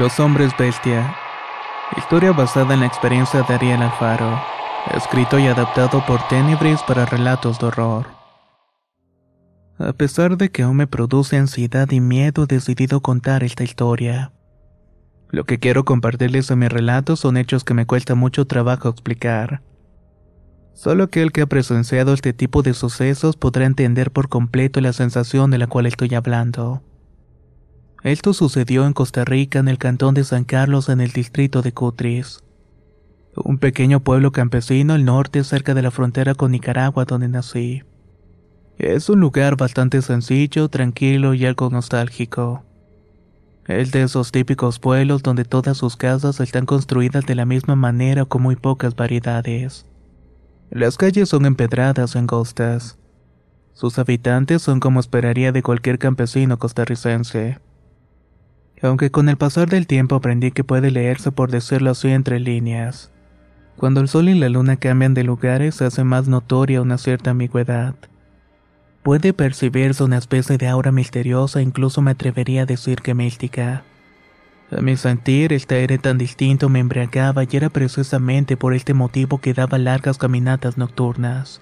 Los hombres bestia. Historia basada en la experiencia de Ariel Alfaro. Escrito y adaptado por Tenebris para relatos de horror. A pesar de que aún me produce ansiedad y miedo, he decidido contar esta historia. Lo que quiero compartirles en mi relato son hechos que me cuesta mucho trabajo explicar. Solo aquel que ha presenciado este tipo de sucesos podrá entender por completo la sensación de la cual estoy hablando. Esto sucedió en Costa Rica, en el cantón de San Carlos, en el distrito de Cutris. Un pequeño pueblo campesino al norte, cerca de la frontera con Nicaragua, donde nací. Es un lugar bastante sencillo, tranquilo y algo nostálgico. Es de esos típicos pueblos donde todas sus casas están construidas de la misma manera con muy pocas variedades. Las calles son empedradas o angostas. Sus habitantes son como esperaría de cualquier campesino costarricense aunque con el pasar del tiempo aprendí que puede leerse por decirlo así entre líneas. Cuando el sol y la luna cambian de lugares se hace más notoria una cierta ambigüedad. Puede percibirse una especie de aura misteriosa, incluso me atrevería a decir que mística. A mi sentir, este aire tan distinto me embriagaba y era precisamente por este motivo que daba largas caminatas nocturnas.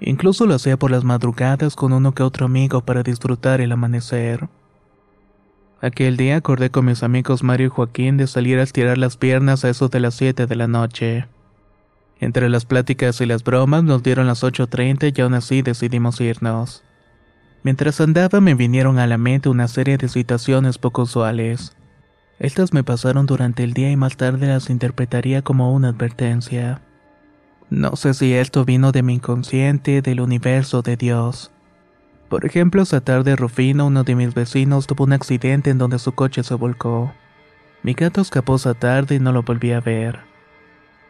Incluso lo hacía por las madrugadas con uno que otro amigo para disfrutar el amanecer. Aquel día acordé con mis amigos Mario y Joaquín de salir a estirar las piernas a eso de las 7 de la noche. Entre las pláticas y las bromas nos dieron las 8.30 y aún así decidimos irnos. Mientras andaba me vinieron a la mente una serie de situaciones poco usuales. Estas me pasaron durante el día y más tarde las interpretaría como una advertencia. No sé si esto vino de mi inconsciente, del universo, de Dios. Por ejemplo, esa tarde Rufino, uno de mis vecinos, tuvo un accidente en donde su coche se volcó. Mi gato escapó esa tarde y no lo volví a ver.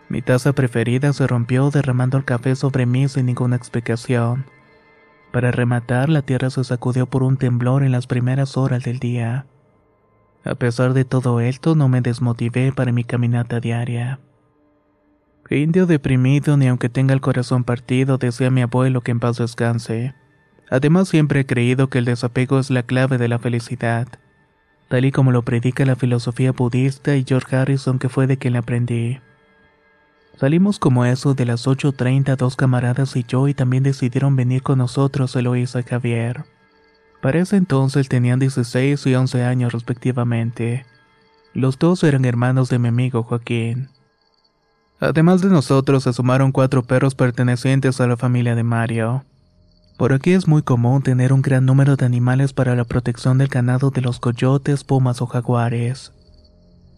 Mi taza preferida se rompió derramando el café sobre mí sin ninguna explicación. Para rematar, la tierra se sacudió por un temblor en las primeras horas del día. A pesar de todo esto, no me desmotivé para mi caminata diaria. Indio deprimido, ni aunque tenga el corazón partido, decía mi abuelo que en paz descanse. Además siempre he creído que el desapego es la clave de la felicidad, tal y como lo predica la filosofía budista y George Harrison que fue de quien aprendí. Salimos como eso de las 8.30 dos camaradas y yo y también decidieron venir con nosotros Eloísa y Javier. Para ese entonces tenían 16 y 11 años respectivamente. Los dos eran hermanos de mi amigo Joaquín. Además de nosotros se sumaron cuatro perros pertenecientes a la familia de Mario. Por aquí es muy común tener un gran número de animales para la protección del ganado de los coyotes, pumas o jaguares.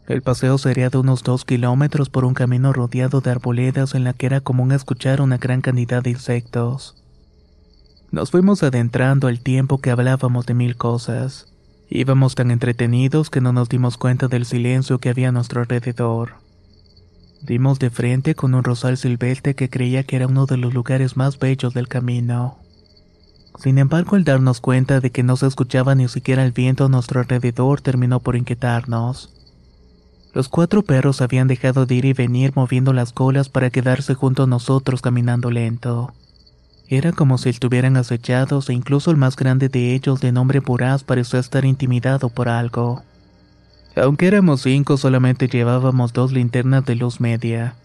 El paseo sería de unos dos kilómetros por un camino rodeado de arboledas en la que era común escuchar una gran cantidad de insectos. Nos fuimos adentrando al tiempo que hablábamos de mil cosas. Íbamos tan entretenidos que no nos dimos cuenta del silencio que había a nuestro alrededor. Dimos de frente con un rosal silvestre que creía que era uno de los lugares más bellos del camino. Sin embargo, al darnos cuenta de que no se escuchaba ni siquiera el viento a nuestro alrededor terminó por inquietarnos. Los cuatro perros habían dejado de ir y venir moviendo las colas para quedarse junto a nosotros caminando lento. Era como si estuvieran acechados e incluso el más grande de ellos, de nombre Buraz, parecía estar intimidado por algo. Aunque éramos cinco, solamente llevábamos dos linternas de luz media.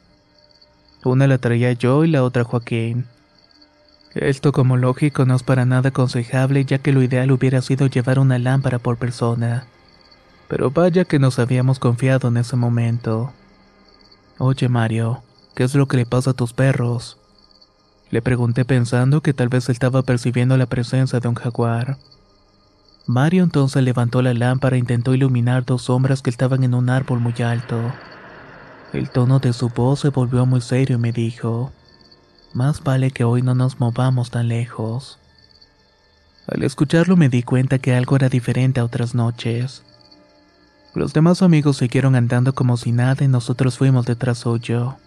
Una la traía yo y la otra Joaquín. Esto como lógico no es para nada aconsejable ya que lo ideal hubiera sido llevar una lámpara por persona. Pero vaya que nos habíamos confiado en ese momento. Oye Mario, ¿qué es lo que le pasa a tus perros? Le pregunté pensando que tal vez estaba percibiendo la presencia de un jaguar. Mario entonces levantó la lámpara e intentó iluminar dos sombras que estaban en un árbol muy alto. El tono de su voz se volvió muy serio y me dijo, más vale que hoy no nos movamos tan lejos. Al escucharlo me di cuenta que algo era diferente a otras noches. Los demás amigos siguieron andando como si nada y nosotros fuimos detrás suyo.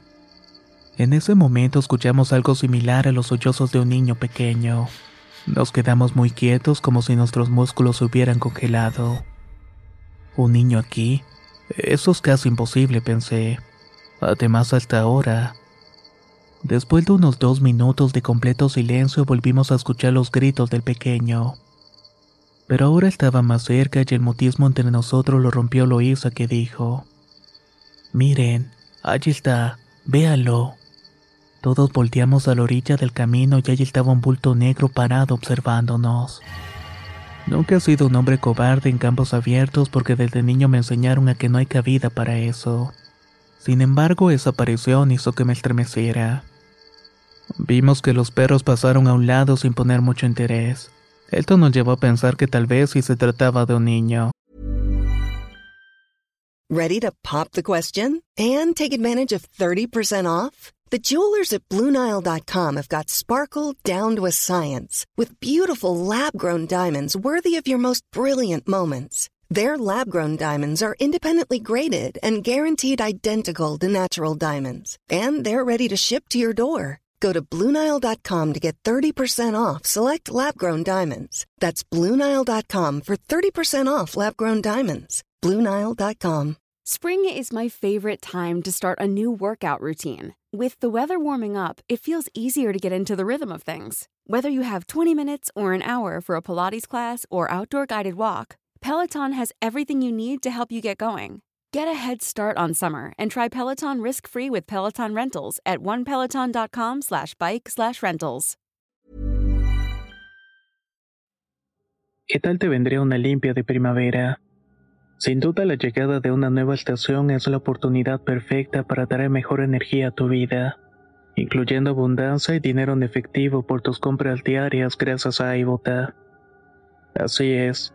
En ese momento escuchamos algo similar a los sollozos de un niño pequeño. Nos quedamos muy quietos como si nuestros músculos se hubieran congelado. ¿Un niño aquí? Eso es casi imposible, pensé. Además, hasta ahora. Después de unos dos minutos de completo silencio volvimos a escuchar los gritos del pequeño. Pero ahora estaba más cerca y el mutismo entre nosotros lo rompió Loisa que dijo, Miren, allí está, véanlo. Todos volteamos a la orilla del camino y allí estaba un bulto negro parado observándonos. Nunca he sido un hombre cobarde en campos abiertos porque desde niño me enseñaron a que no hay cabida para eso. Sin embargo, esa aparición hizo que me estremeciera. Vimos que los perros pasaron a un lado sin poner mucho interés. Esto nos llevó a pensar que tal vez si se trataba de un niño. Ready to pop the question and take advantage of 30% off? The jewelers at BlueNile.com have got sparkle down to a science with beautiful lab-grown diamonds worthy of your most brilliant moments. Their lab grown diamonds are independently graded and guaranteed identical to natural diamonds, and they're ready to ship to your door. Go to Bluenile.com to get 30% off select lab grown diamonds. That's Bluenile.com for 30% off lab grown diamonds. Bluenile.com. Spring is my favorite time to start a new workout routine. With the weather warming up, it feels easier to get into the rhythm of things. Whether you have 20 minutes or an hour for a Pilates class or outdoor guided walk, Peloton has everything you need to help you get going. Get a head start on summer and try Peloton risk-free with Peloton Rentals at onepeloton.com slash bike slash rentals. ¿Qué tal te vendría una limpia de primavera? Sin duda la llegada de una nueva estación es la oportunidad perfecta para traer mejor energía a tu vida, incluyendo abundancia y dinero en efectivo por tus compras diarias gracias a iBota. Así es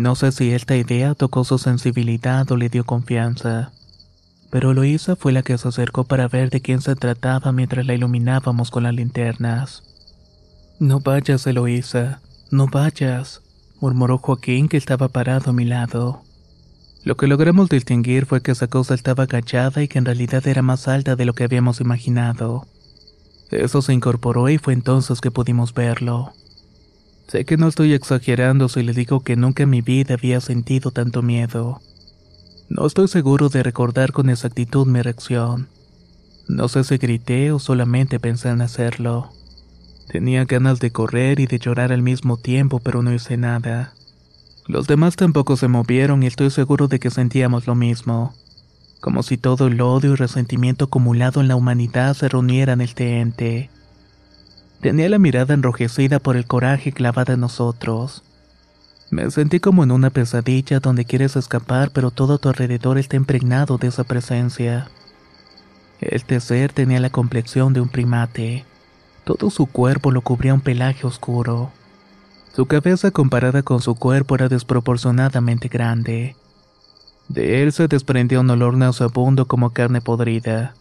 No sé si esta idea tocó su sensibilidad o le dio confianza, pero Luisa fue la que se acercó para ver de quién se trataba mientras la iluminábamos con las linternas. No vayas, Eloísa, no vayas, murmuró Joaquín que estaba parado a mi lado. Lo que logramos distinguir fue que esa cosa estaba agachada y que en realidad era más alta de lo que habíamos imaginado. Eso se incorporó y fue entonces que pudimos verlo. Sé que no estoy exagerando si le digo que nunca en mi vida había sentido tanto miedo. No estoy seguro de recordar con exactitud mi reacción. No sé si grité o solamente pensé en hacerlo. Tenía ganas de correr y de llorar al mismo tiempo, pero no hice nada. Los demás tampoco se movieron y estoy seguro de que sentíamos lo mismo. Como si todo el odio y resentimiento acumulado en la humanidad se reuniera en este ente. Tenía la mirada enrojecida por el coraje clavada en nosotros. Me sentí como en una pesadilla donde quieres escapar pero todo a tu alrededor está impregnado de esa presencia. Este ser tenía la complexión de un primate. Todo su cuerpo lo cubría un pelaje oscuro. Su cabeza comparada con su cuerpo era desproporcionadamente grande. De él se desprendía un olor nauseabundo como carne podrida.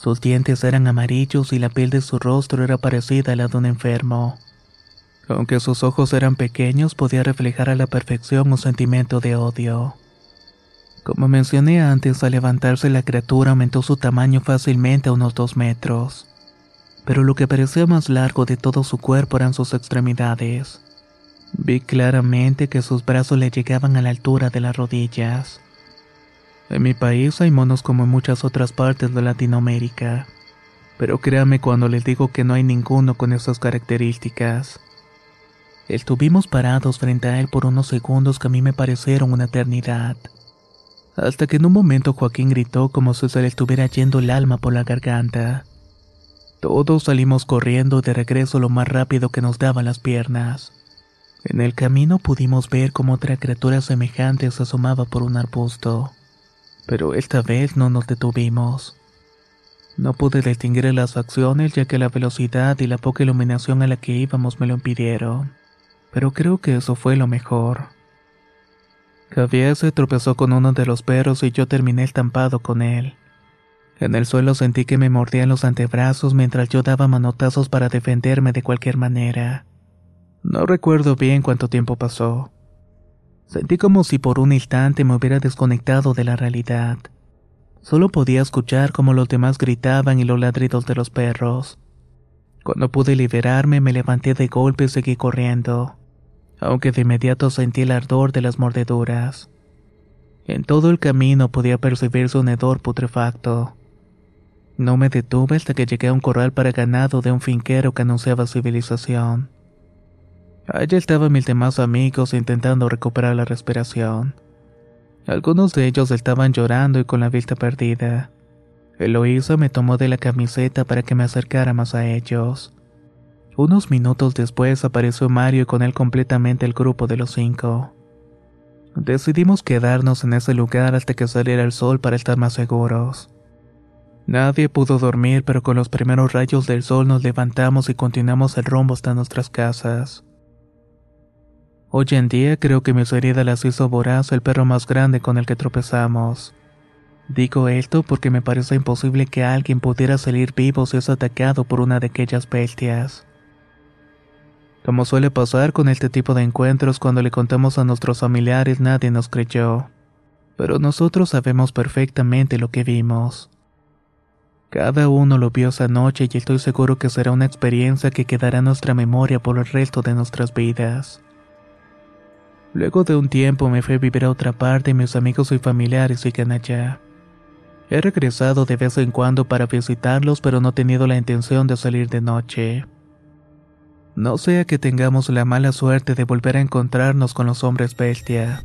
Sus dientes eran amarillos y la piel de su rostro era parecida a la de un enfermo. Aunque sus ojos eran pequeños, podía reflejar a la perfección un sentimiento de odio. Como mencioné antes, al levantarse la criatura aumentó su tamaño fácilmente a unos dos metros pero lo que parecía más largo de todo su cuerpo eran sus extremidades. Vi claramente que sus brazos le llegaban a la altura de las rodillas. En mi país hay monos como en muchas otras partes de Latinoamérica, pero créame cuando les digo que no hay ninguno con esas características. Estuvimos parados frente a él por unos segundos que a mí me parecieron una eternidad. Hasta que en un momento Joaquín gritó como si se le estuviera yendo el alma por la garganta. Todos salimos corriendo de regreso lo más rápido que nos daban las piernas. En el camino pudimos ver cómo otra criatura semejante se asomaba por un arbusto, pero esta vez no nos detuvimos. No pude distinguir las facciones ya que la velocidad y la poca iluminación a la que íbamos me lo impidieron, pero creo que eso fue lo mejor. Javier se tropezó con uno de los perros y yo terminé estampado con él. En el suelo sentí que me mordían los antebrazos mientras yo daba manotazos para defenderme de cualquier manera. No recuerdo bien cuánto tiempo pasó. Sentí como si por un instante me hubiera desconectado de la realidad. Solo podía escuchar como los demás gritaban y los ladridos de los perros. Cuando pude liberarme me levanté de golpe y seguí corriendo, aunque de inmediato sentí el ardor de las mordeduras. En todo el camino podía percibir su hedor putrefacto. No me detuve hasta que llegué a un corral para ganado de un finquero que anunciaba civilización. Allí estaban mis demás amigos intentando recuperar la respiración. Algunos de ellos estaban llorando y con la vista perdida. Eloísa me tomó de la camiseta para que me acercara más a ellos. Unos minutos después apareció Mario y con él completamente el grupo de los cinco. Decidimos quedarnos en ese lugar hasta que saliera el sol para estar más seguros. Nadie pudo dormir, pero con los primeros rayos del sol nos levantamos y continuamos el rumbo hasta nuestras casas. Hoy en día creo que mis heridas las hizo Voraz, el perro más grande con el que tropezamos. Digo esto porque me parece imposible que alguien pudiera salir vivo si es atacado por una de aquellas bestias. Como suele pasar con este tipo de encuentros cuando le contamos a nuestros familiares nadie nos creyó. Pero nosotros sabemos perfectamente lo que vimos. Cada uno lo vio esa noche y estoy seguro que será una experiencia que quedará en nuestra memoria por el resto de nuestras vidas. Luego de un tiempo me fui a vivir a otra parte y mis amigos y familiares siguen allá. He regresado de vez en cuando para visitarlos pero no he tenido la intención de salir de noche. No sea que tengamos la mala suerte de volver a encontrarnos con los hombres bestia.